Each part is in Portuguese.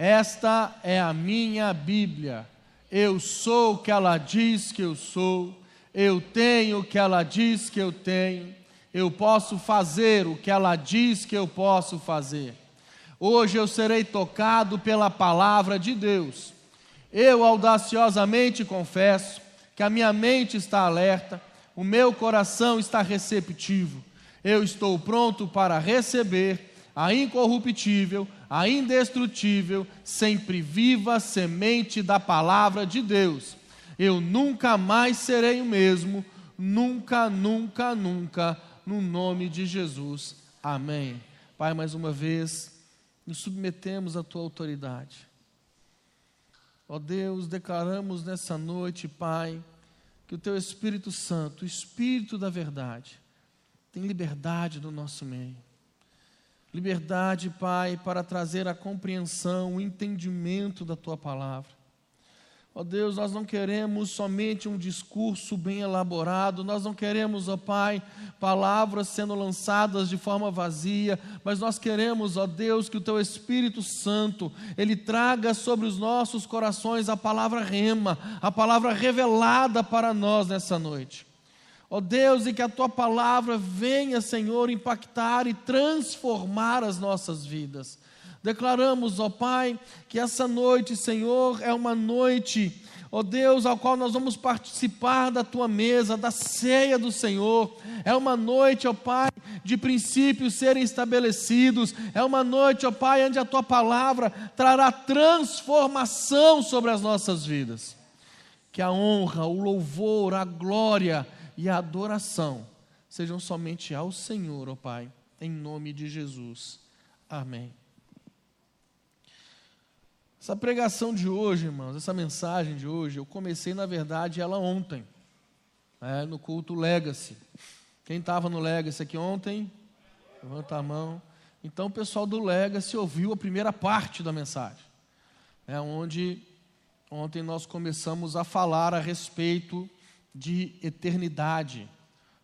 Esta é a minha Bíblia. Eu sou o que ela diz que eu sou. Eu tenho o que ela diz que eu tenho. Eu posso fazer o que ela diz que eu posso fazer. Hoje eu serei tocado pela palavra de Deus. Eu audaciosamente confesso que a minha mente está alerta, o meu coração está receptivo. Eu estou pronto para receber a incorruptível, a indestrutível, sempre viva semente da palavra de Deus. Eu nunca mais serei o mesmo, nunca, nunca, nunca, no nome de Jesus. Amém. Pai, mais uma vez, nos submetemos à tua autoridade. Ó Deus, declaramos nessa noite, Pai, que o teu Espírito Santo, o Espírito da verdade, tem liberdade no nosso meio. Liberdade, Pai, para trazer a compreensão, o entendimento da tua palavra. Ó Deus, nós não queremos somente um discurso bem elaborado, nós não queremos, ó Pai, palavras sendo lançadas de forma vazia, mas nós queremos, ó Deus, que o Teu Espírito Santo, Ele traga sobre os nossos corações a palavra rema, a palavra revelada para nós nessa noite. Ó Deus, e que a tua palavra venha, Senhor, impactar e transformar as nossas vidas. Declaramos, ó Pai, que essa noite, Senhor, é uma noite, ó Deus, ao qual nós vamos participar da tua mesa, da ceia do Senhor. É uma noite, ó Pai, de princípios serem estabelecidos. É uma noite, ó Pai, onde a tua palavra trará transformação sobre as nossas vidas. Que a honra, o louvor, a glória, e a adoração sejam somente ao Senhor, ó Pai, em nome de Jesus. Amém. Essa pregação de hoje, irmãos, essa mensagem de hoje, eu comecei, na verdade, ela ontem, né, no culto Legacy. Quem estava no Legacy aqui ontem? Levanta a mão. Então, o pessoal do Legacy ouviu a primeira parte da mensagem, né, onde ontem nós começamos a falar a respeito de eternidade.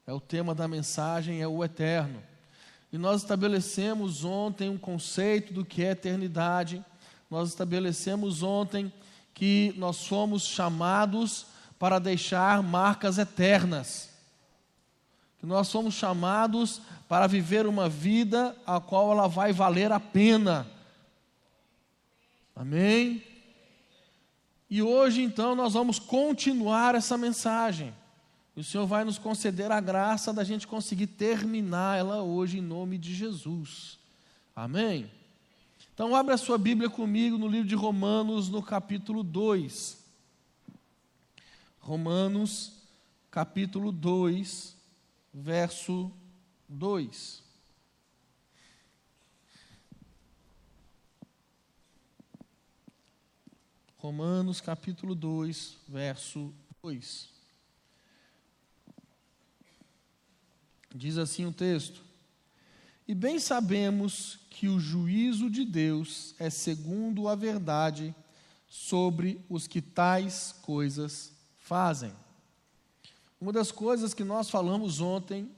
É o tema da mensagem é o eterno. E nós estabelecemos ontem um conceito do que é eternidade. Nós estabelecemos ontem que nós somos chamados para deixar marcas eternas. Que nós somos chamados para viver uma vida a qual ela vai valer a pena. Amém? E hoje, então, nós vamos continuar essa mensagem. E o Senhor vai nos conceder a graça da gente conseguir terminar ela hoje, em nome de Jesus. Amém? Então, abra sua Bíblia comigo no livro de Romanos, no capítulo 2. Romanos, capítulo 2, verso 2. Romanos capítulo 2, verso 2. Diz assim o texto: E bem sabemos que o juízo de Deus é segundo a verdade sobre os que tais coisas fazem. Uma das coisas que nós falamos ontem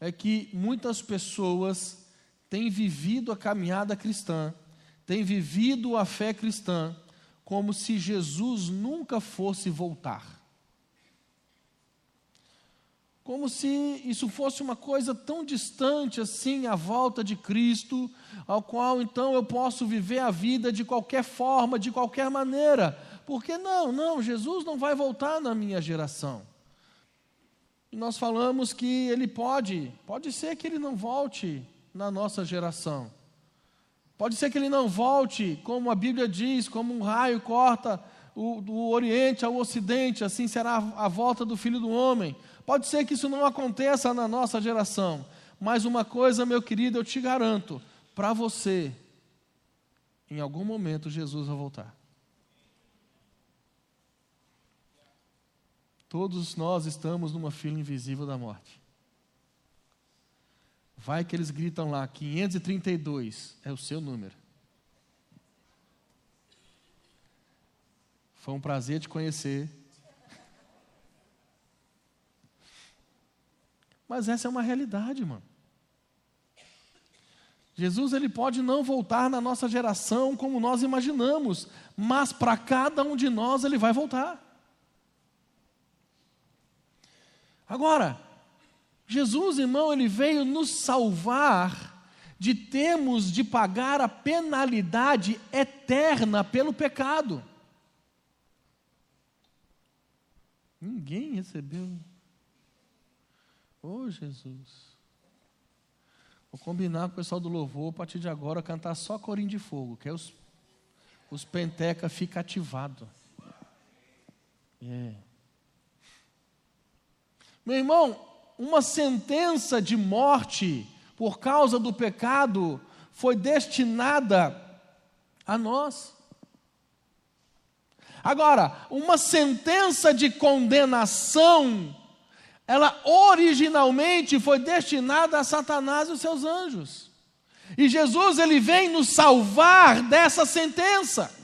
é que muitas pessoas têm vivido a caminhada cristã, têm vivido a fé cristã, como se Jesus nunca fosse voltar. Como se isso fosse uma coisa tão distante assim, a volta de Cristo, ao qual então eu posso viver a vida de qualquer forma, de qualquer maneira. Porque não, não, Jesus não vai voltar na minha geração. E nós falamos que ele pode, pode ser que ele não volte na nossa geração. Pode ser que ele não volte, como a Bíblia diz, como um raio corta o, do Oriente ao Ocidente, assim será a volta do Filho do Homem. Pode ser que isso não aconteça na nossa geração, mas uma coisa, meu querido, eu te garanto, para você, em algum momento Jesus vai voltar. Todos nós estamos numa fila invisível da morte. Vai que eles gritam lá, 532 é o seu número. Foi um prazer te conhecer. Mas essa é uma realidade, mano. Jesus ele pode não voltar na nossa geração como nós imaginamos, mas para cada um de nós ele vai voltar. Agora, Jesus, irmão, ele veio nos salvar de termos de pagar a penalidade eterna pelo pecado. Ninguém recebeu. Oh, Jesus. Vou combinar com o pessoal do louvor a partir de agora cantar só corinho de fogo, que é os, os penteca fica ativado. É. Meu irmão, uma sentença de morte por causa do pecado foi destinada a nós. Agora, uma sentença de condenação ela originalmente foi destinada a Satanás e os seus anjos. E Jesus ele vem nos salvar dessa sentença.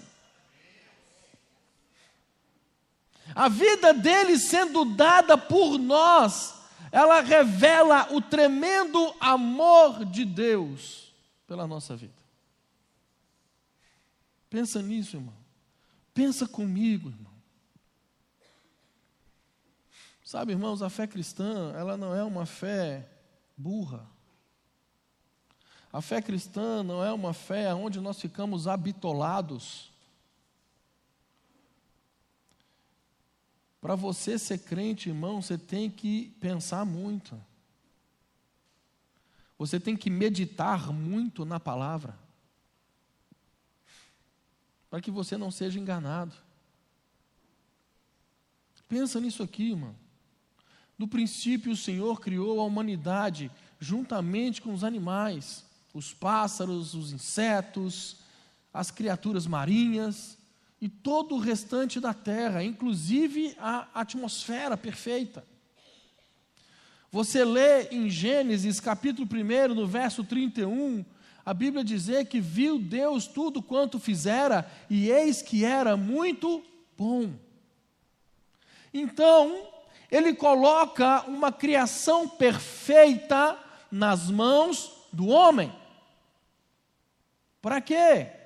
A vida dele sendo dada por nós, ela revela o tremendo amor de Deus pela nossa vida. Pensa nisso, irmão. Pensa comigo, irmão. Sabe, irmãos, a fé cristã, ela não é uma fé burra. A fé cristã não é uma fé onde nós ficamos habitolados. Para você ser crente, irmão, você tem que pensar muito. Você tem que meditar muito na palavra. Para que você não seja enganado. Pensa nisso aqui, irmão. No princípio, o Senhor criou a humanidade juntamente com os animais, os pássaros, os insetos, as criaturas marinhas e todo o restante da terra, inclusive a atmosfera perfeita. Você lê em Gênesis, capítulo 1, no verso 31, a Bíblia dizer que viu Deus tudo quanto fizera, e eis que era muito bom. Então, ele coloca uma criação perfeita nas mãos do homem. Para quê?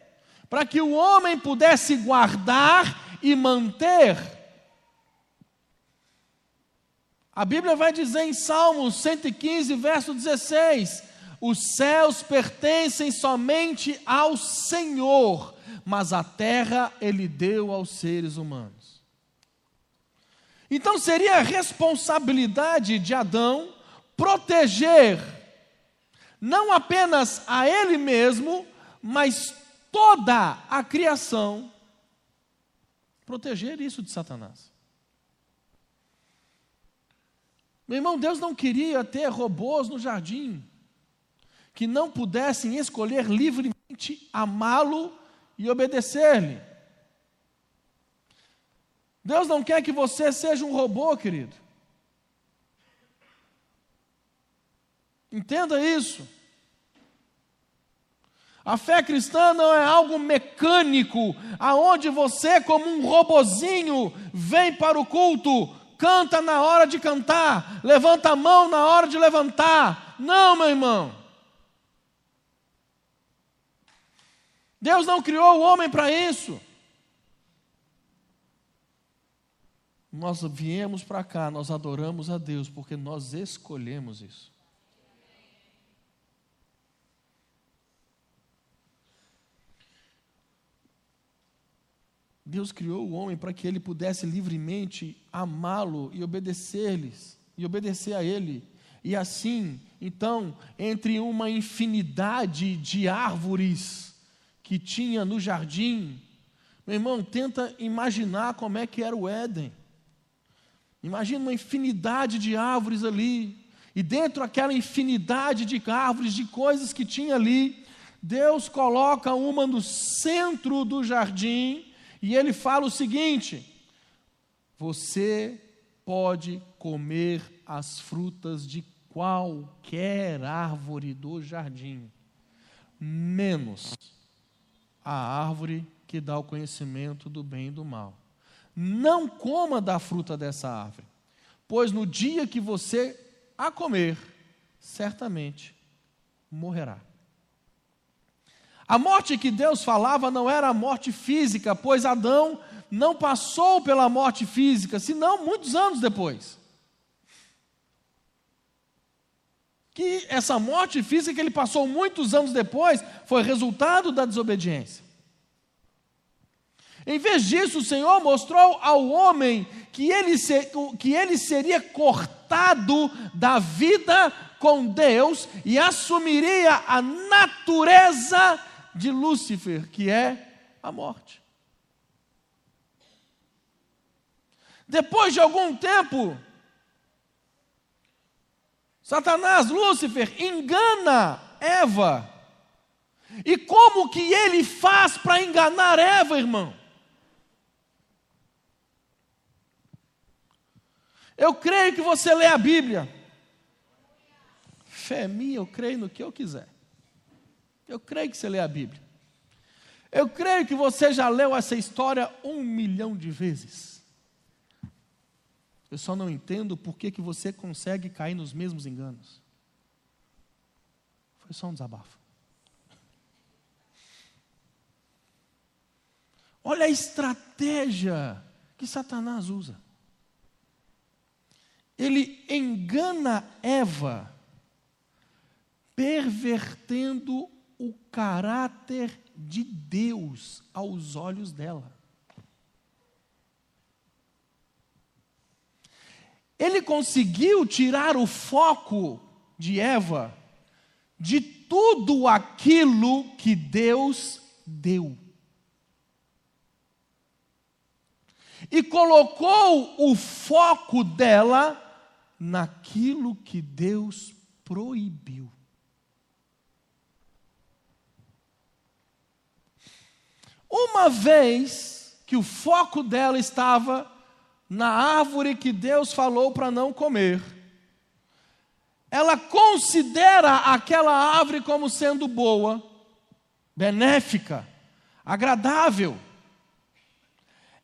Para que o homem pudesse guardar e manter. A Bíblia vai dizer em Salmos 115, verso 16: Os céus pertencem somente ao Senhor, mas a terra ele deu aos seres humanos. Então seria a responsabilidade de Adão proteger não apenas a ele mesmo, mas toda a criação, proteger isso de Satanás. Meu irmão, Deus não queria ter robôs no jardim que não pudessem escolher livremente amá-lo e obedecer-lhe. Deus não quer que você seja um robô, querido. Entenda isso. A fé cristã não é algo mecânico, aonde você, como um robozinho, vem para o culto, canta na hora de cantar, levanta a mão na hora de levantar. Não, meu irmão. Deus não criou o homem para isso. nós viemos para cá, nós adoramos a Deus, porque nós escolhemos isso. Deus criou o homem para que ele pudesse livremente amá-lo e obedecer-lhes, e obedecer a ele. E assim, então, entre uma infinidade de árvores que tinha no jardim, meu irmão, tenta imaginar como é que era o Éden. Imagina uma infinidade de árvores ali, e dentro daquela infinidade de árvores, de coisas que tinha ali, Deus coloca uma no centro do jardim e ele fala o seguinte: Você pode comer as frutas de qualquer árvore do jardim, menos a árvore que dá o conhecimento do bem e do mal. Não coma da fruta dessa árvore, pois no dia que você a comer, certamente morrerá. A morte que Deus falava não era a morte física, pois Adão não passou pela morte física, senão muitos anos depois. Que essa morte física que ele passou muitos anos depois foi resultado da desobediência. Em vez disso, o Senhor mostrou ao homem que ele, que ele seria cortado da vida com Deus e assumiria a natureza de Lúcifer, que é a morte. Depois de algum tempo, Satanás, Lúcifer, engana Eva. E como que ele faz para enganar Eva, irmão? Eu creio que você lê a Bíblia. Fé minha, eu creio no que eu quiser. Eu creio que você lê a Bíblia. Eu creio que você já leu essa história um milhão de vezes. Eu só não entendo por que, que você consegue cair nos mesmos enganos. Foi só um desabafo. Olha a estratégia que Satanás usa ele engana Eva, pervertendo o caráter de Deus aos olhos dela. Ele conseguiu tirar o foco de Eva de tudo aquilo que Deus deu. E colocou o foco dela naquilo que Deus proibiu. Uma vez que o foco dela estava na árvore que Deus falou para não comer, ela considera aquela árvore como sendo boa, benéfica, agradável.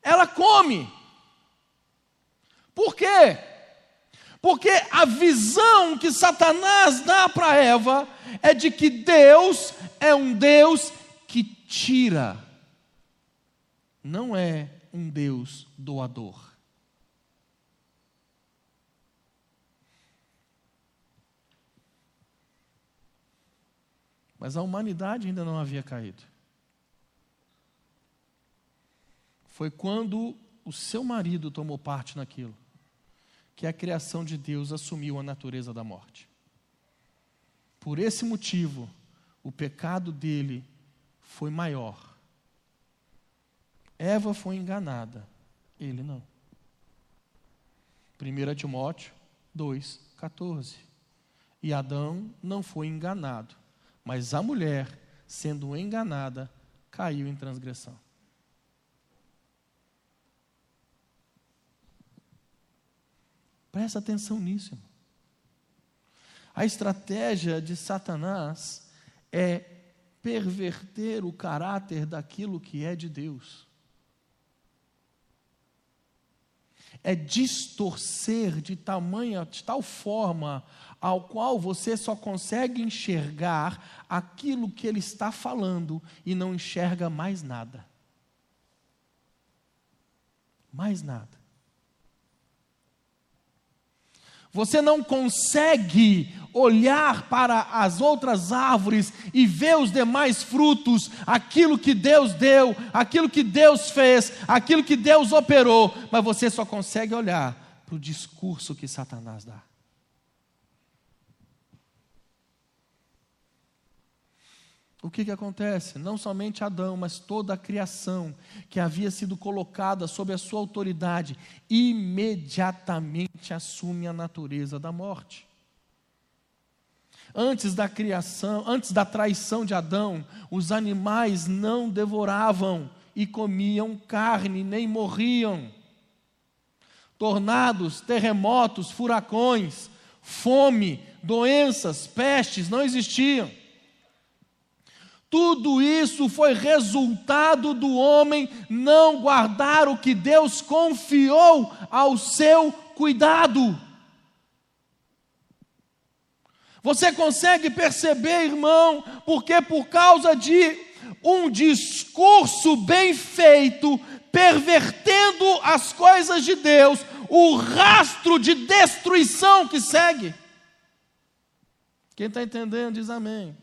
Ela come. Por quê? Porque a visão que Satanás dá para Eva é de que Deus é um Deus que tira, não é um Deus doador. Mas a humanidade ainda não havia caído. Foi quando o seu marido tomou parte naquilo que a criação de Deus assumiu a natureza da morte. Por esse motivo, o pecado dele foi maior. Eva foi enganada, ele não. 1 Timóteo 2,14. E Adão não foi enganado, mas a mulher, sendo enganada, caiu em transgressão. Presta atenção nisso. Irmão. A estratégia de Satanás é perverter o caráter daquilo que é de Deus. É distorcer de tamanha, de tal forma ao qual você só consegue enxergar aquilo que ele está falando e não enxerga mais nada. Mais nada. Você não consegue olhar para as outras árvores e ver os demais frutos, aquilo que Deus deu, aquilo que Deus fez, aquilo que Deus operou, mas você só consegue olhar para o discurso que Satanás dá. O que, que acontece? Não somente Adão, mas toda a criação que havia sido colocada sob a sua autoridade, imediatamente assume a natureza da morte. Antes da criação, antes da traição de Adão, os animais não devoravam e comiam carne, nem morriam. Tornados, terremotos, furacões, fome, doenças, pestes não existiam. Tudo isso foi resultado do homem não guardar o que Deus confiou ao seu cuidado. Você consegue perceber, irmão, porque por causa de um discurso bem feito, pervertendo as coisas de Deus, o rastro de destruição que segue. Quem está entendendo, diz amém.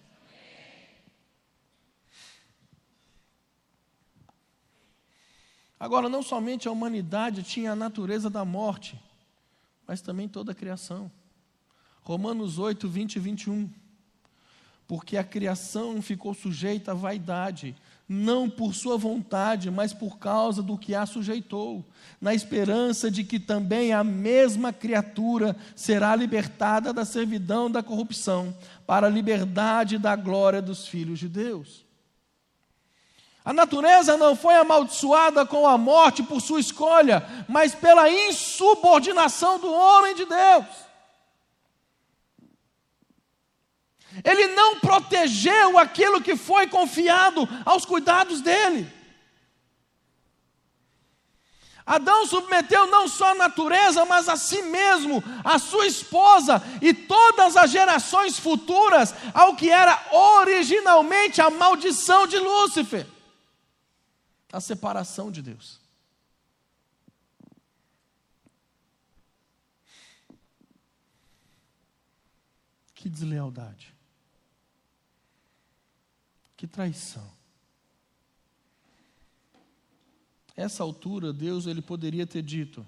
Agora, não somente a humanidade tinha a natureza da morte, mas também toda a criação. Romanos 8, 20 e 21. Porque a criação ficou sujeita à vaidade, não por sua vontade, mas por causa do que a sujeitou, na esperança de que também a mesma criatura será libertada da servidão da corrupção, para a liberdade da glória dos filhos de Deus. A natureza não foi amaldiçoada com a morte por sua escolha, mas pela insubordinação do homem de Deus. Ele não protegeu aquilo que foi confiado aos cuidados dele. Adão submeteu não só a natureza, mas a si mesmo, a sua esposa e todas as gerações futuras ao que era originalmente a maldição de Lúcifer a separação de Deus. Que deslealdade. Que traição. Essa altura, Deus ele poderia ter dito: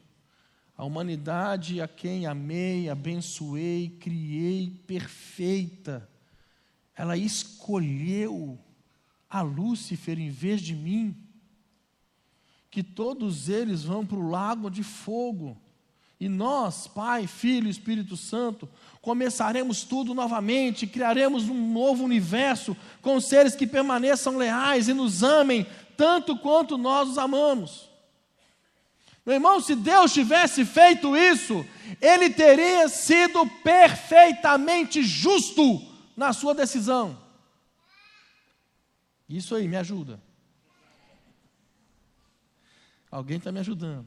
a humanidade a quem amei, abençoei, criei perfeita, ela escolheu a Lúcifer em vez de mim que todos eles vão para o lago de fogo. E nós, Pai, Filho e Espírito Santo, começaremos tudo novamente, criaremos um novo universo com seres que permaneçam leais e nos amem tanto quanto nós os amamos. Meu irmão, se Deus tivesse feito isso, Ele teria sido perfeitamente justo na sua decisão. Isso aí, me ajuda. Alguém está me ajudando.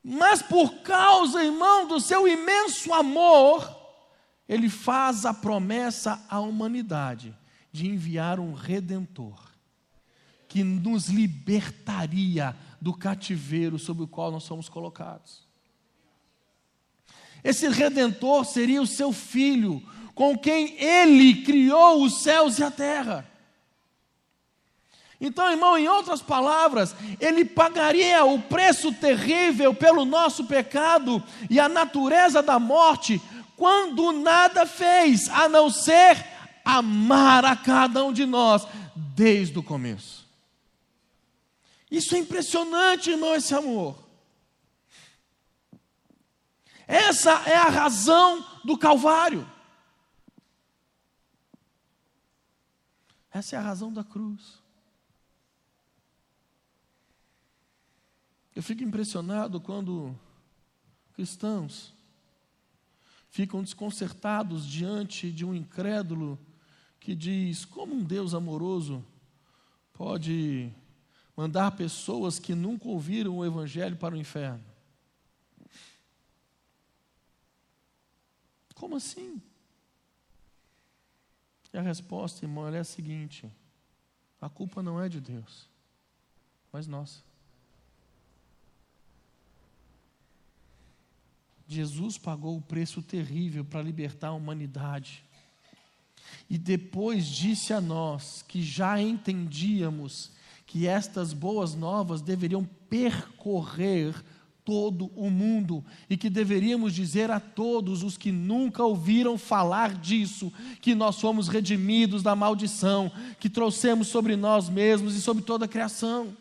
Mas por causa, irmão, do seu imenso amor, ele faz a promessa à humanidade de enviar um redentor que nos libertaria do cativeiro sob o qual nós somos colocados. Esse redentor seria o seu filho, com quem ele criou os céus e a terra. Então, irmão, em outras palavras, ele pagaria o preço terrível pelo nosso pecado e a natureza da morte, quando nada fez a não ser amar a cada um de nós desde o começo. Isso é impressionante, irmão, esse amor. Essa é a razão do Calvário. Essa é a razão da cruz. Eu fico impressionado quando cristãos ficam desconcertados diante de um incrédulo que diz: como um Deus amoroso pode mandar pessoas que nunca ouviram o Evangelho para o inferno? Como assim? E a resposta, irmão, é a seguinte: a culpa não é de Deus, mas nossa. Jesus pagou o preço terrível para libertar a humanidade. E depois disse a nós que já entendíamos que estas boas novas deveriam percorrer todo o mundo e que deveríamos dizer a todos os que nunca ouviram falar disso, que nós fomos redimidos da maldição que trouxemos sobre nós mesmos e sobre toda a criação.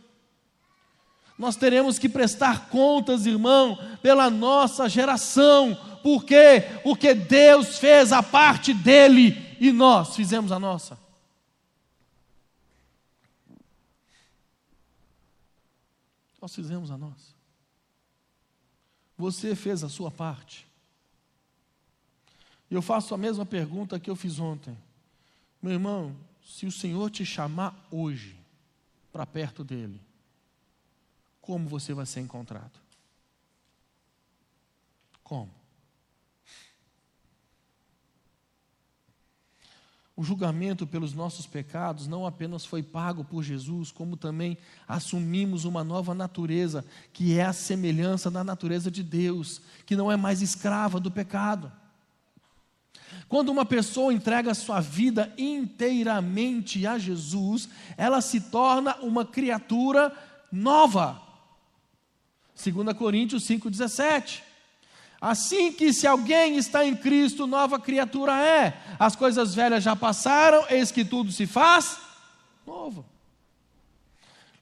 Nós teremos que prestar contas, irmão, pela nossa geração. Por quê? Porque Deus fez a parte dele e nós fizemos a nossa. Nós fizemos a nossa. Você fez a sua parte. Eu faço a mesma pergunta que eu fiz ontem. Meu irmão, se o Senhor te chamar hoje para perto dele, como você vai ser encontrado? Como? O julgamento pelos nossos pecados não apenas foi pago por Jesus, como também assumimos uma nova natureza, que é a semelhança da natureza de Deus, que não é mais escrava do pecado. Quando uma pessoa entrega sua vida inteiramente a Jesus, ela se torna uma criatura nova. 2 Coríntios 5,17. Assim que se alguém está em Cristo, nova criatura é. As coisas velhas já passaram, eis que tudo se faz novo.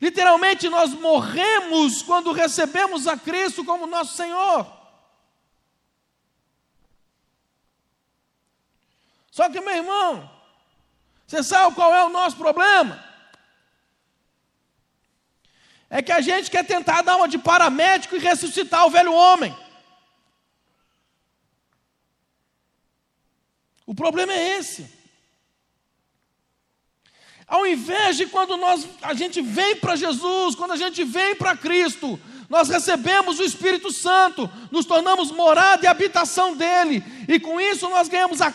Literalmente, nós morremos quando recebemos a Cristo como nosso Senhor. Só que, meu irmão, você sabe qual é o nosso problema? É que a gente quer tentar dar uma de paramédico e ressuscitar o velho homem. O problema é esse. Ao invés de quando nós, a gente vem para Jesus, quando a gente vem para Cristo, nós recebemos o Espírito Santo, nos tornamos morada e habitação dele, e com isso nós ganhamos a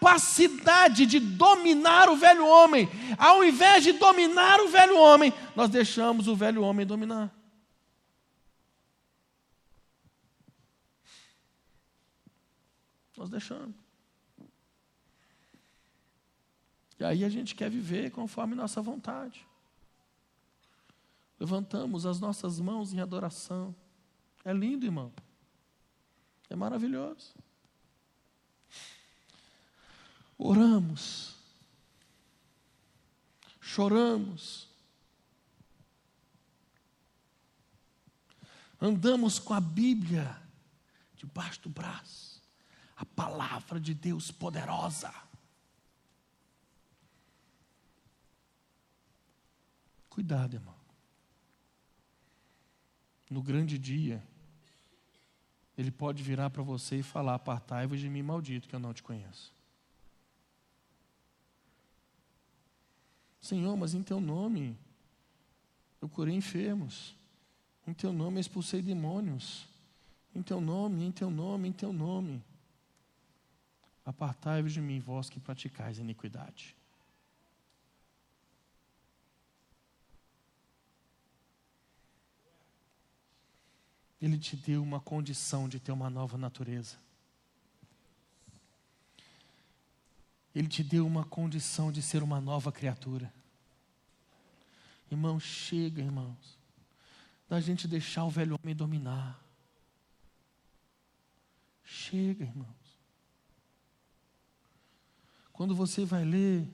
capacidade de dominar o velho homem. Ao invés de dominar o velho homem, nós deixamos o velho homem dominar. Nós deixamos. E aí a gente quer viver conforme nossa vontade. Levantamos as nossas mãos em adoração. É lindo, irmão. É maravilhoso. Oramos. Choramos. Andamos com a Bíblia debaixo do braço. A palavra de Deus poderosa. Cuidado, irmão. No grande dia, ele pode virar para você e falar: Apartai-vos de mim, maldito, que eu não te conheço. Senhor, mas em teu nome eu curei enfermos, em teu nome eu expulsei demônios, em teu nome, em teu nome, em teu nome. Apartai-vos de mim, vós que praticais iniquidade. Ele te deu uma condição de ter uma nova natureza. Ele te deu uma condição de ser uma nova criatura. Irmão, chega, irmãos, da gente deixar o velho homem dominar. Chega, irmãos. Quando você vai ler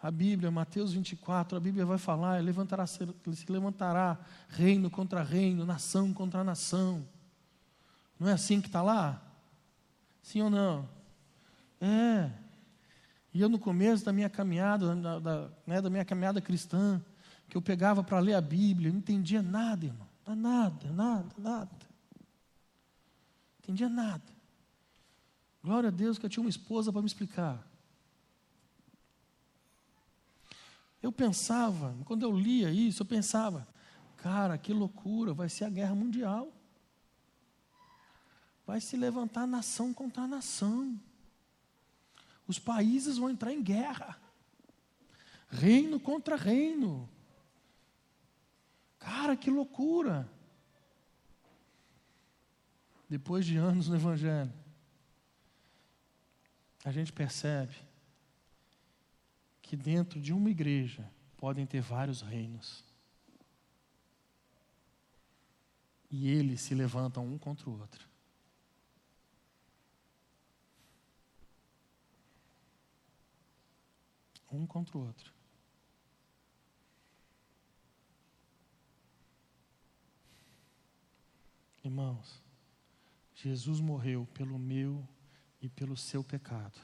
a Bíblia, Mateus 24, a Bíblia vai falar, levantará, se levantará reino contra reino, nação contra nação. Não é assim que está lá? Sim ou não? É. E eu no começo da minha caminhada, da, da, né, da minha caminhada cristã, que eu pegava para ler a Bíblia, eu não entendia nada, irmão. Nada, nada, nada. Não entendia nada. Glória a Deus que eu tinha uma esposa para me explicar. Eu pensava, quando eu lia isso, eu pensava, cara, que loucura, vai ser a guerra mundial. Vai se levantar nação contra nação. Os países vão entrar em guerra. Reino contra reino. Cara, que loucura. Depois de anos no Evangelho, a gente percebe que dentro de uma igreja podem ter vários reinos. E eles se levantam um contra o outro. Um contra o outro. Irmãos, Jesus morreu pelo meu e pelo seu pecado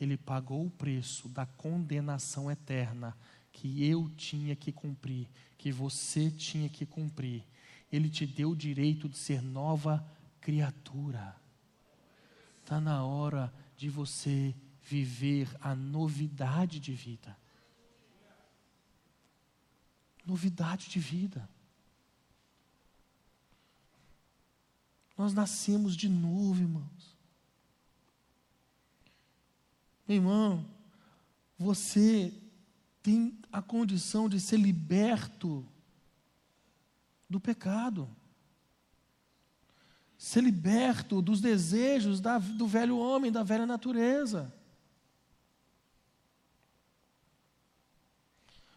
ele pagou o preço da condenação eterna que eu tinha que cumprir, que você tinha que cumprir. Ele te deu o direito de ser nova criatura. Está na hora de você viver a novidade de vida. Novidade de vida. Nós nascemos de novo, irmãos. Meu irmão, você tem a condição de ser liberto do pecado, ser liberto dos desejos da, do velho homem, da velha natureza.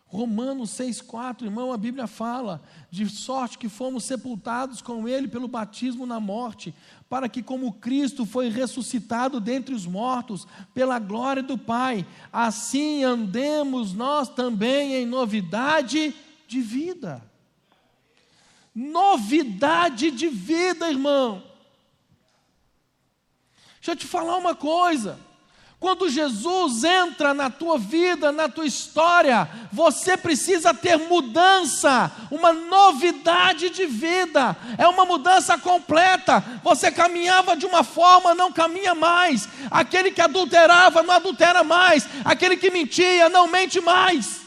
Romanos 6,4, irmão, a Bíblia fala, de sorte que fomos sepultados com Ele pelo batismo na morte, para que, como Cristo foi ressuscitado dentre os mortos, pela glória do Pai, assim andemos nós também em novidade de vida. Novidade de vida, irmão. Deixa eu te falar uma coisa. Quando Jesus entra na tua vida, na tua história, você precisa ter mudança, uma novidade de vida, é uma mudança completa. Você caminhava de uma forma, não caminha mais. Aquele que adulterava, não adultera mais. Aquele que mentia, não mente mais.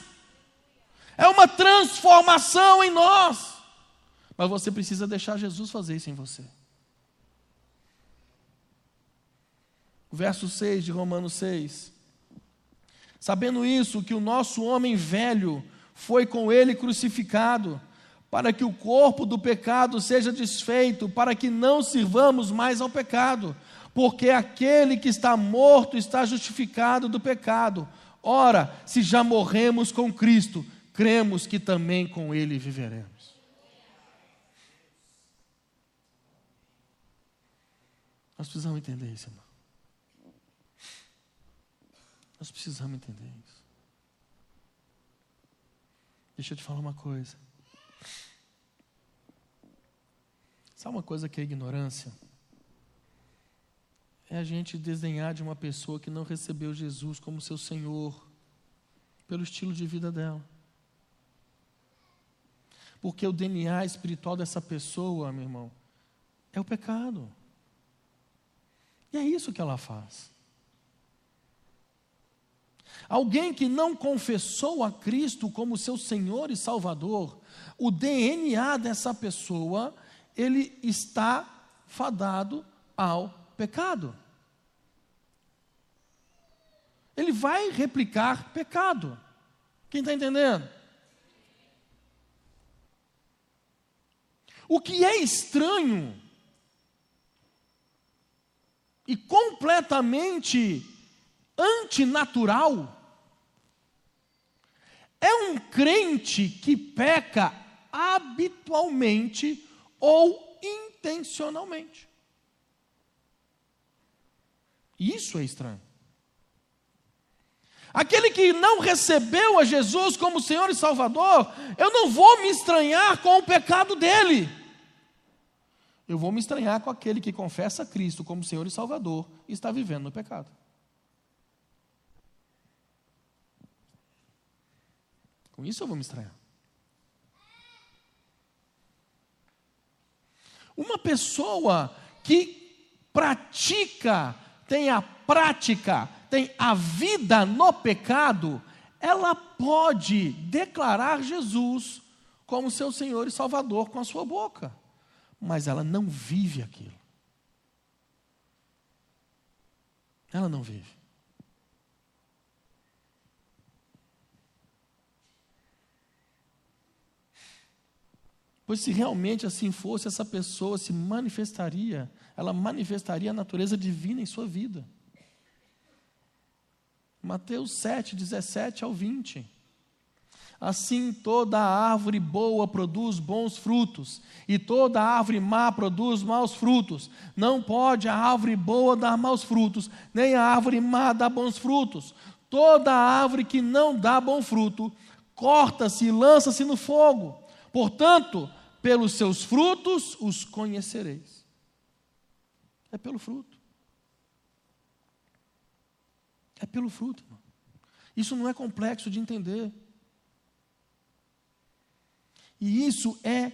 É uma transformação em nós. Mas você precisa deixar Jesus fazer isso em você. Verso 6 de Romanos 6. Sabendo isso, que o nosso homem velho foi com ele crucificado, para que o corpo do pecado seja desfeito, para que não sirvamos mais ao pecado, porque aquele que está morto está justificado do pecado. Ora, se já morremos com Cristo, cremos que também com ele viveremos. Nós precisamos entender isso, irmão. Nós precisamos entender isso. Deixa eu te falar uma coisa. Sabe uma coisa que é ignorância? É a gente desdenhar de uma pessoa que não recebeu Jesus como seu Senhor, pelo estilo de vida dela. Porque o DNA espiritual dessa pessoa, meu irmão, é o pecado. E é isso que ela faz. Alguém que não confessou a Cristo como seu Senhor e Salvador, o DNA dessa pessoa, ele está fadado ao pecado. Ele vai replicar pecado. Quem está entendendo? O que é estranho e completamente antinatural é um crente que peca habitualmente ou intencionalmente. Isso é estranho. Aquele que não recebeu a Jesus como Senhor e Salvador, eu não vou me estranhar com o pecado dele. Eu vou me estranhar com aquele que confessa Cristo como Senhor e Salvador e está vivendo no pecado. Com isso eu vou me estranhar. Uma pessoa que pratica, tem a prática, tem a vida no pecado, ela pode declarar Jesus como seu Senhor e Salvador com a sua boca, mas ela não vive aquilo. Ela não vive. Pois se realmente assim fosse, essa pessoa se manifestaria, ela manifestaria a natureza divina em sua vida. Mateus 7, 17 ao 20. Assim toda árvore boa produz bons frutos, e toda árvore má produz maus frutos. Não pode a árvore boa dar maus frutos, nem a árvore má dar bons frutos. Toda árvore que não dá bom fruto, corta-se e lança-se no fogo. Portanto, pelos seus frutos os conhecereis. É pelo fruto. É pelo fruto, irmão. Isso não é complexo de entender. E isso é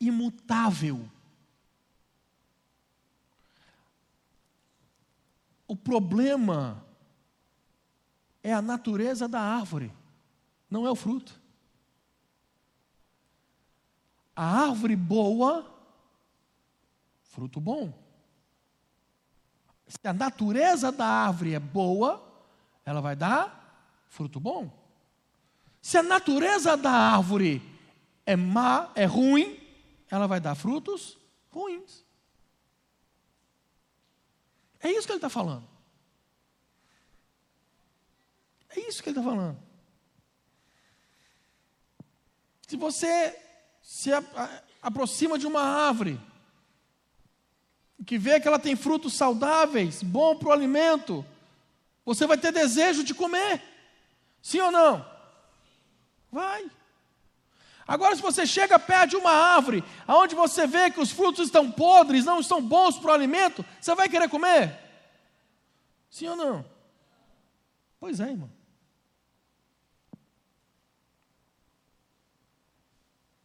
imutável. O problema é a natureza da árvore, não é o fruto. A árvore boa, fruto bom. Se a natureza da árvore é boa, ela vai dar fruto bom. Se a natureza da árvore é má, é ruim, ela vai dar frutos ruins. É isso que ele está falando. É isso que ele está falando. Se você se aproxima de uma árvore, que vê que ela tem frutos saudáveis, bom para o alimento, você vai ter desejo de comer. Sim ou não? Vai. Agora, se você chega perto de uma árvore, aonde você vê que os frutos estão podres, não estão bons para o alimento, você vai querer comer? Sim ou não? Pois é, irmão.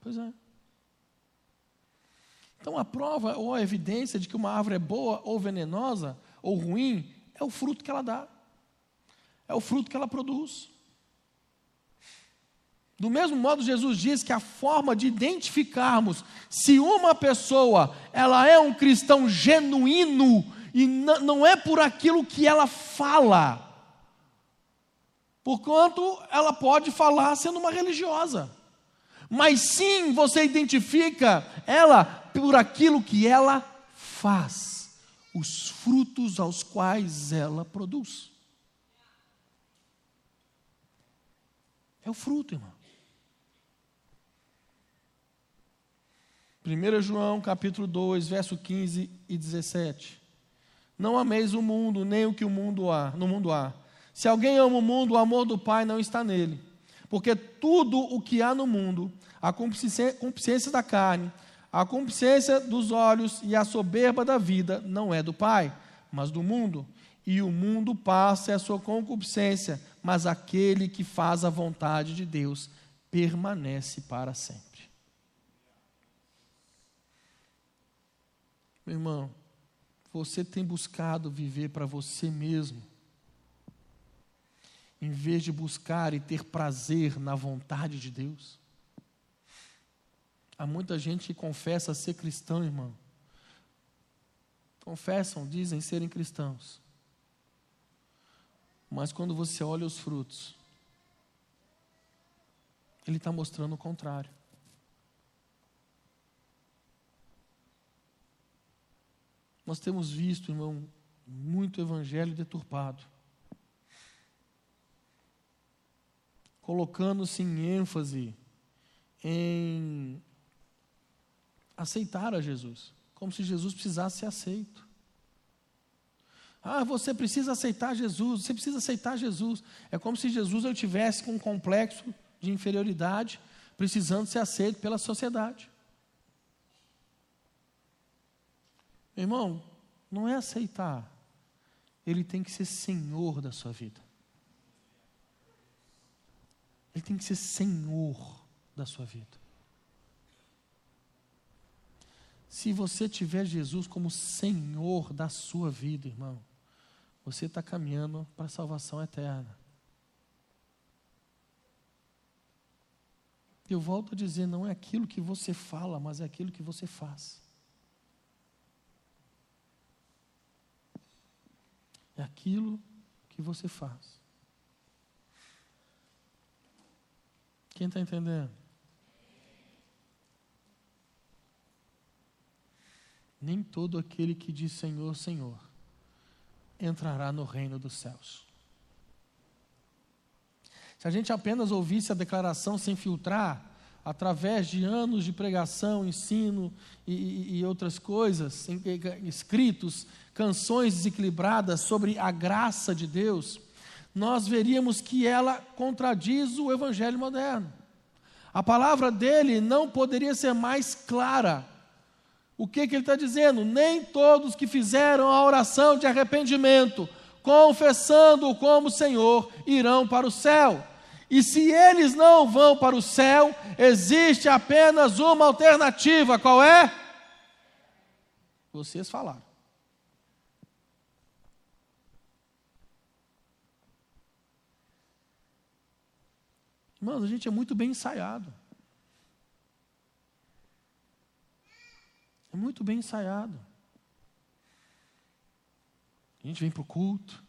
Pois é. Então a prova ou a evidência de que uma árvore é boa ou venenosa ou ruim é o fruto que ela dá. É o fruto que ela produz. Do mesmo modo, Jesus diz que a forma de identificarmos se uma pessoa ela é um cristão genuíno e não é por aquilo que ela fala, porquanto ela pode falar sendo uma religiosa, mas sim você identifica ela por aquilo que ela faz, os frutos aos quais ela produz. É o fruto, irmão. 1 João capítulo 2, verso 15 e 17. Não ameis o mundo, nem o que o mundo há, no mundo há. Se alguém ama o mundo, o amor do Pai não está nele. Porque tudo o que há no mundo, a consciência da carne, a concupiscência dos olhos e a soberba da vida não é do Pai, mas do mundo. E o mundo passa a sua concupiscência, mas aquele que faz a vontade de Deus permanece para sempre. Meu irmão, você tem buscado viver para você mesmo, em vez de buscar e ter prazer na vontade de Deus? Há muita gente que confessa ser cristão, irmão. Confessam, dizem serem cristãos. Mas quando você olha os frutos, ele está mostrando o contrário. Nós temos visto, irmão, muito evangelho deturpado. Colocando-se em ênfase em aceitar a Jesus, como se Jesus precisasse ser aceito. Ah, você precisa aceitar Jesus, você precisa aceitar Jesus. É como se Jesus eu tivesse com um complexo de inferioridade, precisando ser aceito pela sociedade. Irmão, não é aceitar, ele tem que ser senhor da sua vida. Ele tem que ser senhor da sua vida. Se você tiver Jesus como Senhor da sua vida, irmão, você está caminhando para a salvação eterna. Eu volto a dizer, não é aquilo que você fala, mas é aquilo que você faz. É aquilo que você faz. Quem está entendendo? nem todo aquele que diz Senhor, Senhor entrará no reino dos céus. Se a gente apenas ouvisse a declaração sem filtrar, através de anos de pregação, ensino e, e, outras coisas, escritos, canções desequilibradas sobre a graça de Deus, nós veríamos que ela contradiz o evangelho moderno. A palavra dele não poderia ser mais clara o que, que ele está dizendo? Nem todos que fizeram a oração de arrependimento, confessando-o como Senhor, irão para o céu. E se eles não vão para o céu, existe apenas uma alternativa: qual é? Vocês falaram. Irmãos, a gente é muito bem ensaiado. É muito bem ensaiado. A gente vem para o culto.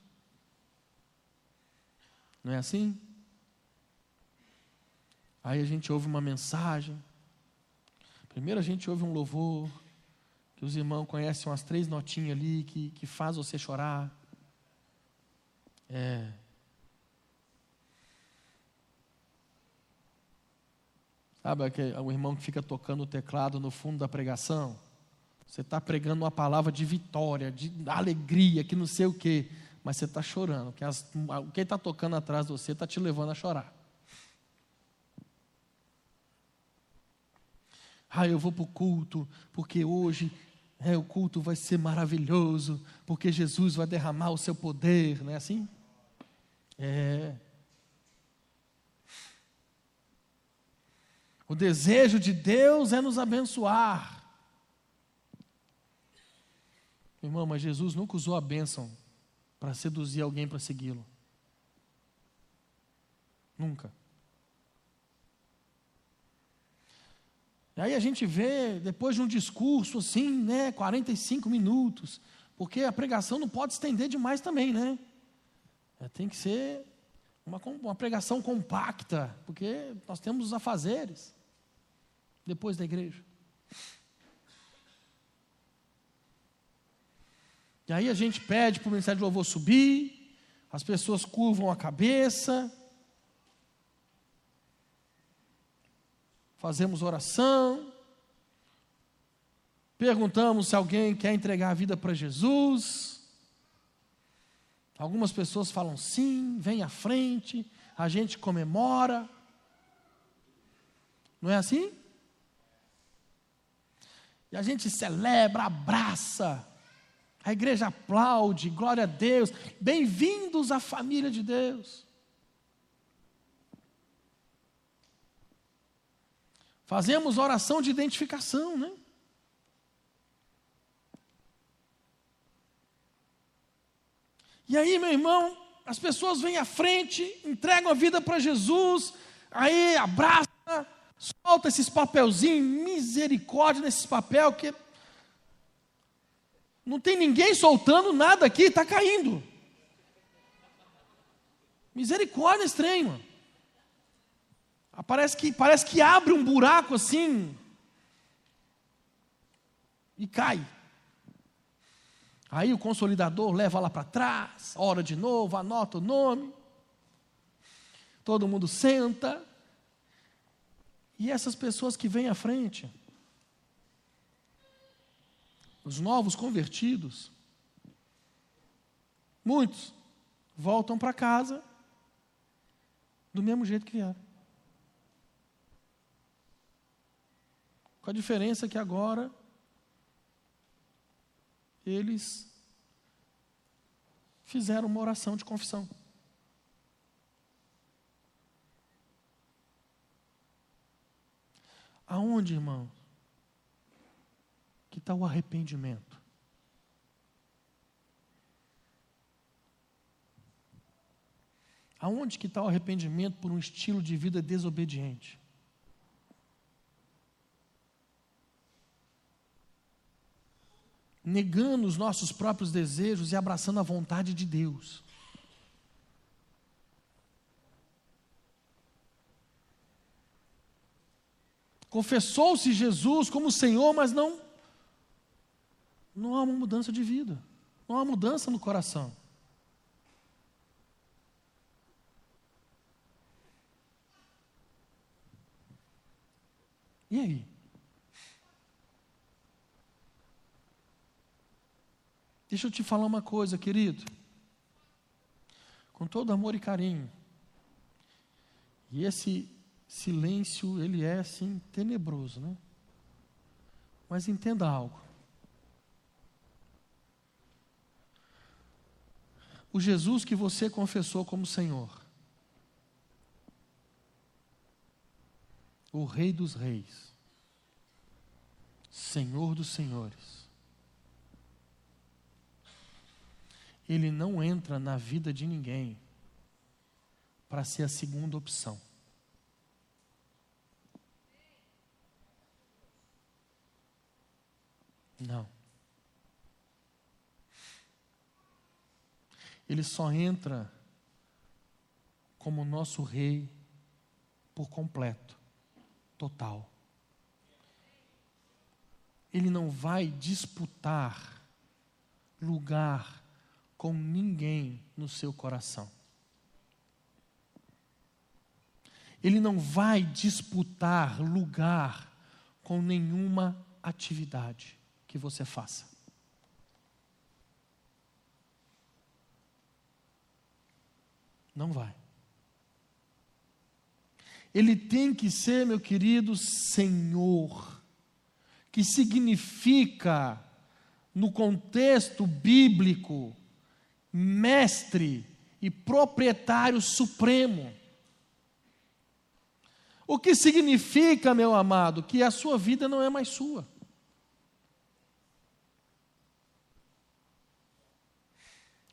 Não é assim? Aí a gente ouve uma mensagem. Primeiro a gente ouve um louvor, que os irmãos conhecem umas três notinhas ali que, que faz você chorar. É. Sabe aquele, o irmão que fica tocando o teclado no fundo da pregação? Você está pregando uma palavra de vitória, de alegria, que não sei o quê, mas você está chorando. Quem está tocando atrás de você está te levando a chorar. Ah, eu vou para o culto, porque hoje é, o culto vai ser maravilhoso, porque Jesus vai derramar o seu poder, não é assim? É. O desejo de Deus é nos abençoar. Irmão, mas Jesus nunca usou a bênção para seduzir alguém para segui-lo. Nunca. E aí a gente vê, depois de um discurso assim, né, 45 minutos, porque a pregação não pode estender demais também, né? É, tem que ser uma, uma pregação compacta, porque nós temos os afazeres depois da igreja. E aí a gente pede para o Ministério de Louvor subir, as pessoas curvam a cabeça, fazemos oração, perguntamos se alguém quer entregar a vida para Jesus. Algumas pessoas falam sim, vem à frente, a gente comemora. Não é assim? E a gente celebra, abraça. A igreja aplaude, glória a Deus. Bem-vindos à família de Deus. Fazemos oração de identificação, né? E aí, meu irmão, as pessoas vêm à frente, entregam a vida para Jesus, aí abraça, solta esses papelzinhos, misericórdia nesses papel que não tem ninguém soltando nada aqui, está caindo. Misericórdia estranho. Parece que, parece que abre um buraco assim e cai. Aí o consolidador leva lá para trás, ora de novo, anota o nome. Todo mundo senta. E essas pessoas que vêm à frente, os novos convertidos, muitos voltam para casa do mesmo jeito que vieram. Com a diferença que agora eles fizeram uma oração de confissão. Aonde, irmão? Que está o arrependimento? Aonde que está o arrependimento por um estilo de vida desobediente? Negando os nossos próprios desejos e abraçando a vontade de Deus. Confessou-se Jesus como Senhor, mas não não há uma mudança de vida, não há mudança no coração. E aí? Deixa eu te falar uma coisa, querido. Com todo amor e carinho. E esse silêncio, ele é assim tenebroso, né? Mas entenda algo. O Jesus que você confessou como Senhor, o Rei dos Reis, Senhor dos Senhores, ele não entra na vida de ninguém para ser a segunda opção. Não. Ele só entra como nosso Rei por completo, total. Ele não vai disputar lugar com ninguém no seu coração. Ele não vai disputar lugar com nenhuma atividade que você faça. Não vai. Ele tem que ser, meu querido, Senhor, que significa, no contexto bíblico, mestre e proprietário supremo. O que significa, meu amado, que a sua vida não é mais sua.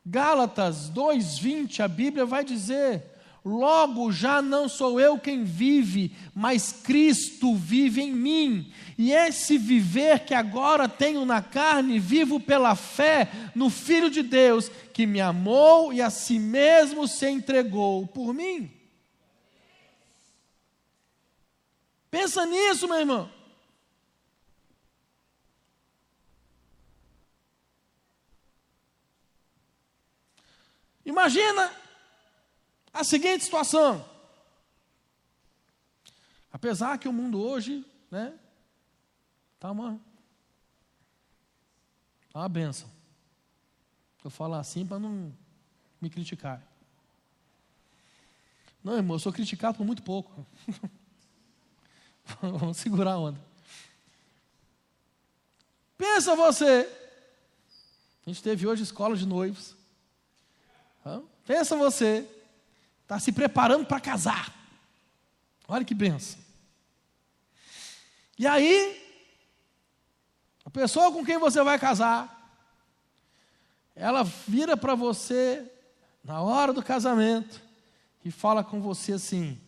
Gálatas 2:20, a Bíblia vai dizer: Logo já não sou eu quem vive, mas Cristo vive em mim. E esse viver que agora tenho na carne, vivo pela fé no Filho de Deus, que me amou e a si mesmo se entregou por mim. Pensa nisso, meu irmão. Imagina a seguinte situação. Apesar que o mundo hoje, né, está uma, tá uma benção. Eu falo assim para não me criticar. Não, irmão, eu sou criticado por muito pouco. Vamos segurar a onda. Pensa você. A gente teve hoje escola de noivos. Pensa você está se preparando para casar. Olha que benção. E aí, a pessoa com quem você vai casar, ela vira para você na hora do casamento e fala com você assim: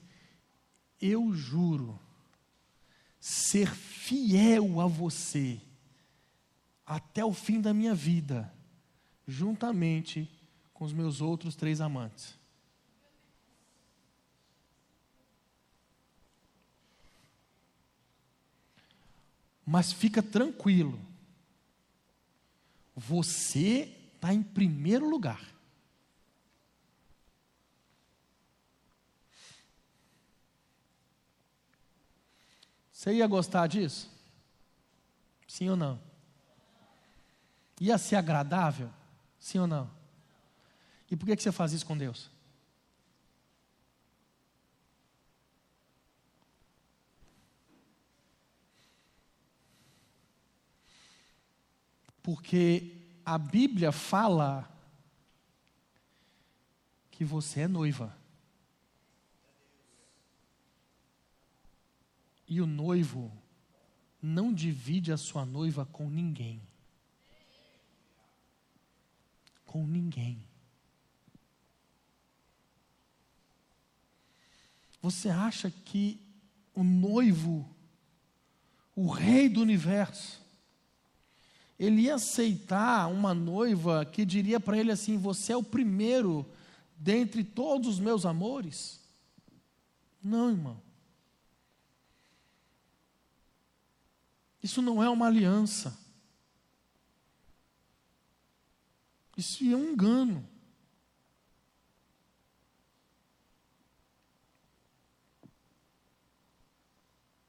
Eu juro ser fiel a você até o fim da minha vida, juntamente com os meus outros três amantes. Mas fica tranquilo. Você está em primeiro lugar. Você ia gostar disso? Sim ou não? Ia ser agradável? Sim ou não? E por que você faz isso com Deus? Porque a Bíblia fala que você é noiva. E o noivo não divide a sua noiva com ninguém. Com ninguém. Você acha que o noivo, o rei do universo, ele ia aceitar uma noiva que diria para ele assim: Você é o primeiro dentre todos os meus amores? Não, irmão. Isso não é uma aliança. Isso é um engano.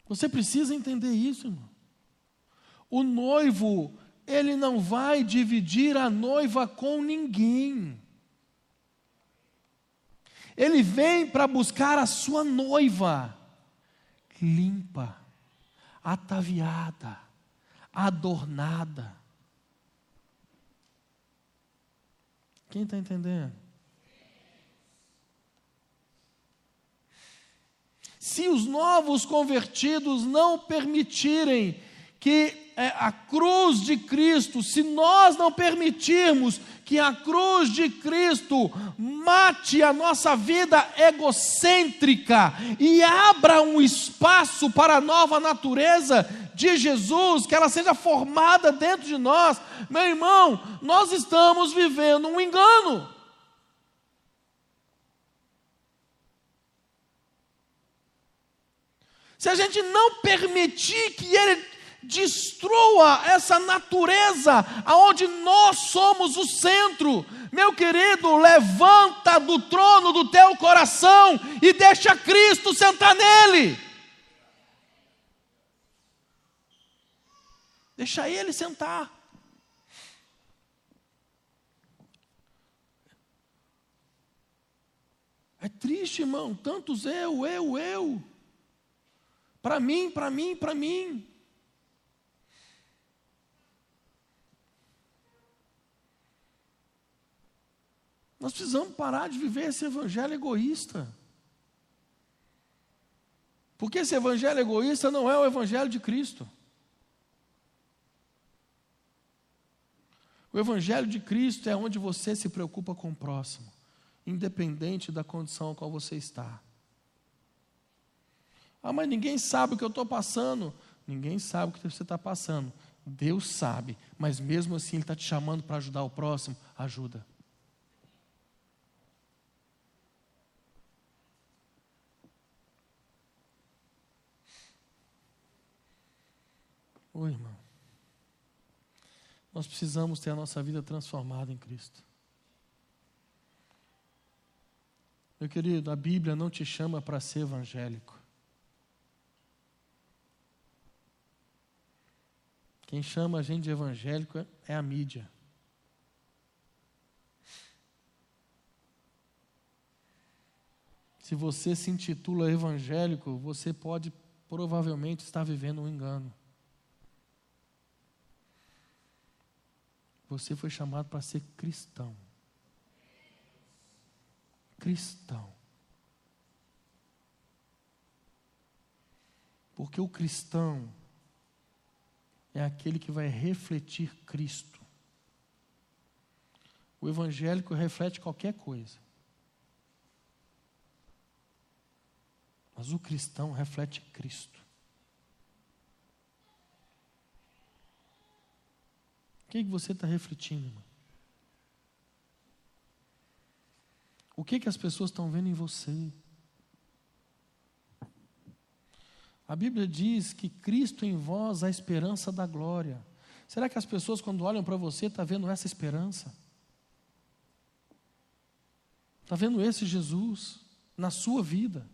Você precisa entender isso, irmão. O noivo ele não vai dividir a noiva com ninguém. Ele vem para buscar a sua noiva, limpa, ataviada, adornada. Quem está entendendo? Se os novos convertidos não permitirem que é a cruz de Cristo, se nós não permitirmos que a cruz de Cristo mate a nossa vida egocêntrica e abra um espaço para a nova natureza de Jesus, que ela seja formada dentro de nós, meu irmão, nós estamos vivendo um engano. Se a gente não permitir que ele destrua essa natureza aonde nós somos o centro. Meu querido, levanta do trono do teu coração e deixa Cristo sentar nele. Deixa ele sentar. É triste, irmão, tantos eu, eu, eu. Para mim, para mim, para mim. Nós precisamos parar de viver esse evangelho egoísta. Porque esse evangelho egoísta não é o evangelho de Cristo. O evangelho de Cristo é onde você se preocupa com o próximo, independente da condição a qual você está. Ah, mas ninguém sabe o que eu estou passando. Ninguém sabe o que você está passando. Deus sabe, mas mesmo assim Ele está te chamando para ajudar o próximo. Ajuda. Oi, irmão. Nós precisamos ter a nossa vida transformada em Cristo. Meu querido, a Bíblia não te chama para ser evangélico. Quem chama a gente de evangélico é a mídia. Se você se intitula evangélico, você pode provavelmente estar vivendo um engano. Você foi chamado para ser cristão. Cristão. Porque o cristão é aquele que vai refletir Cristo. O evangélico reflete qualquer coisa. Mas o cristão reflete Cristo. Que, que você está refletindo? Irmão? O que, que as pessoas estão vendo em você? A Bíblia diz que Cristo em vós a esperança da glória. Será que as pessoas, quando olham para você, estão tá vendo essa esperança? Está vendo esse Jesus na sua vida?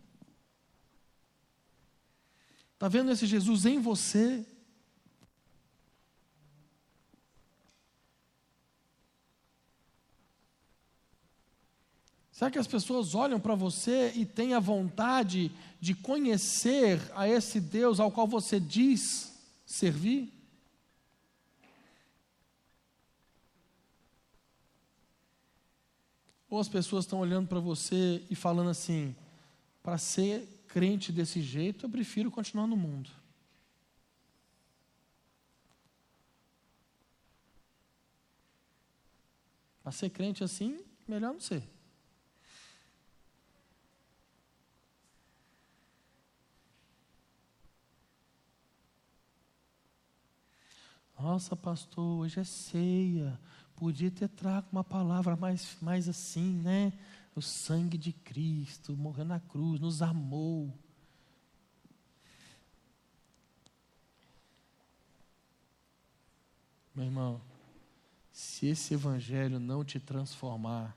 Está vendo esse Jesus em você? Será que as pessoas olham para você e têm a vontade de conhecer a esse Deus ao qual você diz servir? Ou as pessoas estão olhando para você e falando assim: para ser crente desse jeito, eu prefiro continuar no mundo. Para ser crente assim, melhor não ser. Nossa, pastor, hoje é ceia. Podia ter trago uma palavra mais, mais assim, né? O sangue de Cristo morreu na cruz, nos amou. Meu irmão, se esse evangelho não te transformar,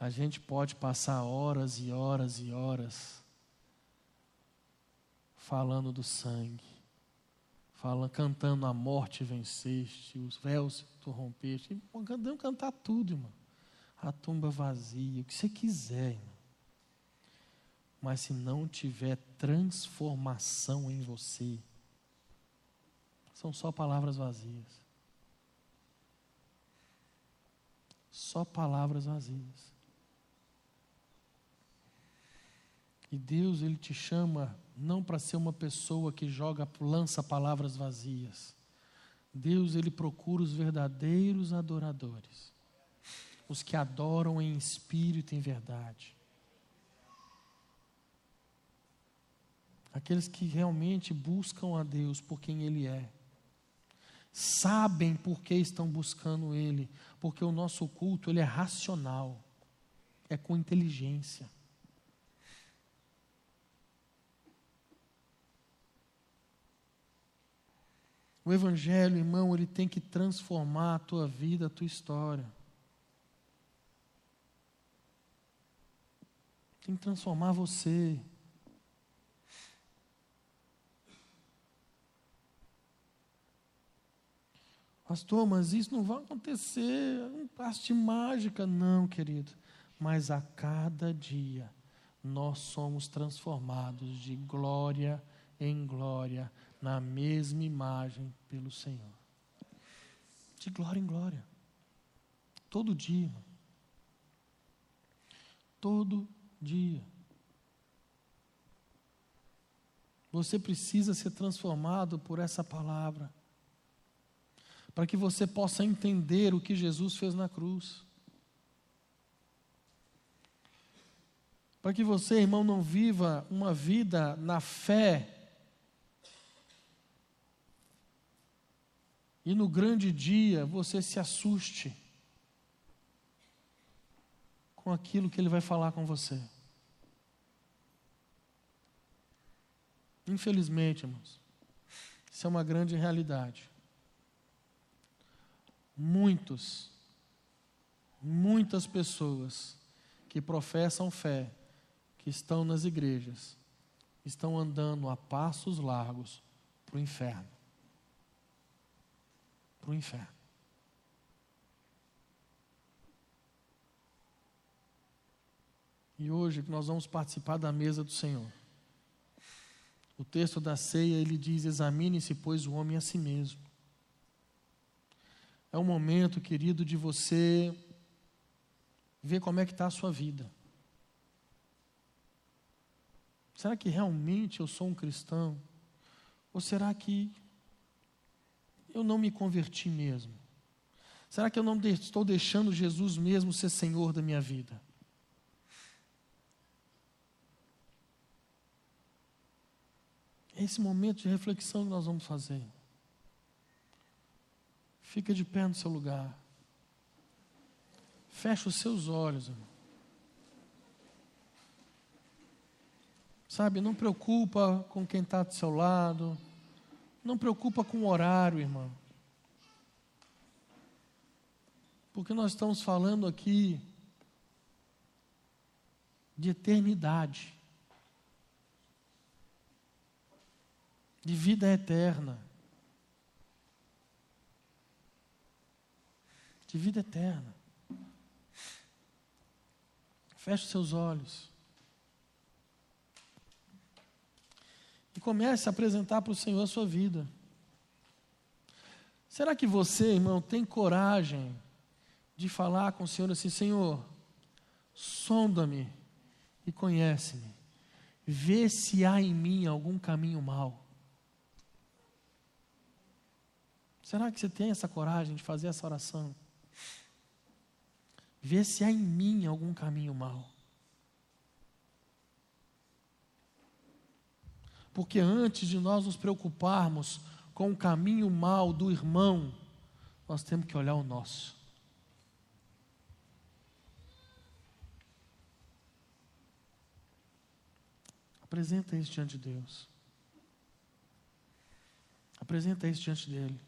a gente pode passar horas e horas e horas falando do sangue, falando, cantando a morte venceste, os véus tu rompeste. Podemos cantar tudo, irmão. A tumba vazia, o que você quiser, irmão. Mas se não tiver transformação em você, são só palavras vazias. Só palavras vazias. E Deus, Ele te chama não para ser uma pessoa que joga, lança palavras vazias. Deus, Ele procura os verdadeiros adoradores, os que adoram em espírito e em verdade. Aqueles que realmente buscam a Deus por quem Ele é. Sabem por que estão buscando Ele, porque o nosso culto ele é racional, é com inteligência. O Evangelho, irmão, ele tem que transformar a tua vida, a tua história. Tem que transformar você. Pastor, mas isso não vai acontecer, é um passe de mágica. Não, querido. Mas a cada dia nós somos transformados de glória em glória, na mesma imagem pelo Senhor. De glória em glória. Todo dia. Todo dia. Você precisa ser transformado por essa palavra, para que você possa entender o que Jesus fez na cruz. para que você, irmão, não viva uma vida na fé e no grande dia você se assuste com aquilo que ele vai falar com você. Infelizmente, irmãos, isso é uma grande realidade. Muitos, muitas pessoas que professam fé que estão nas igrejas estão andando a passos largos para o inferno. Para o inferno. E hoje nós vamos participar da mesa do Senhor. O texto da ceia ele diz: Examine-se, pois, o homem a si mesmo. É o momento, querido, de você ver como é que está a sua vida. Será que realmente eu sou um cristão? Ou será que eu não me converti mesmo? Será que eu não estou deixando Jesus mesmo ser Senhor da minha vida? É esse momento de reflexão que nós vamos fazer. Fica de pé no seu lugar. Fecha os seus olhos, irmão. Sabe, não preocupa com quem está do seu lado. Não preocupa com o horário, irmão. Porque nós estamos falando aqui de eternidade, de vida eterna, de vida eterna. Feche seus olhos. Comece a apresentar para o Senhor a sua vida. Será que você, irmão, tem coragem de falar com o Senhor assim: Senhor, sonda-me e conhece-me, vê se há em mim algum caminho mau. Será que você tem essa coragem de fazer essa oração? Vê se há em mim algum caminho mau. Porque antes de nós nos preocuparmos com o caminho mal do irmão, nós temos que olhar o nosso. Apresenta isso diante de Deus. Apresenta isso diante dele.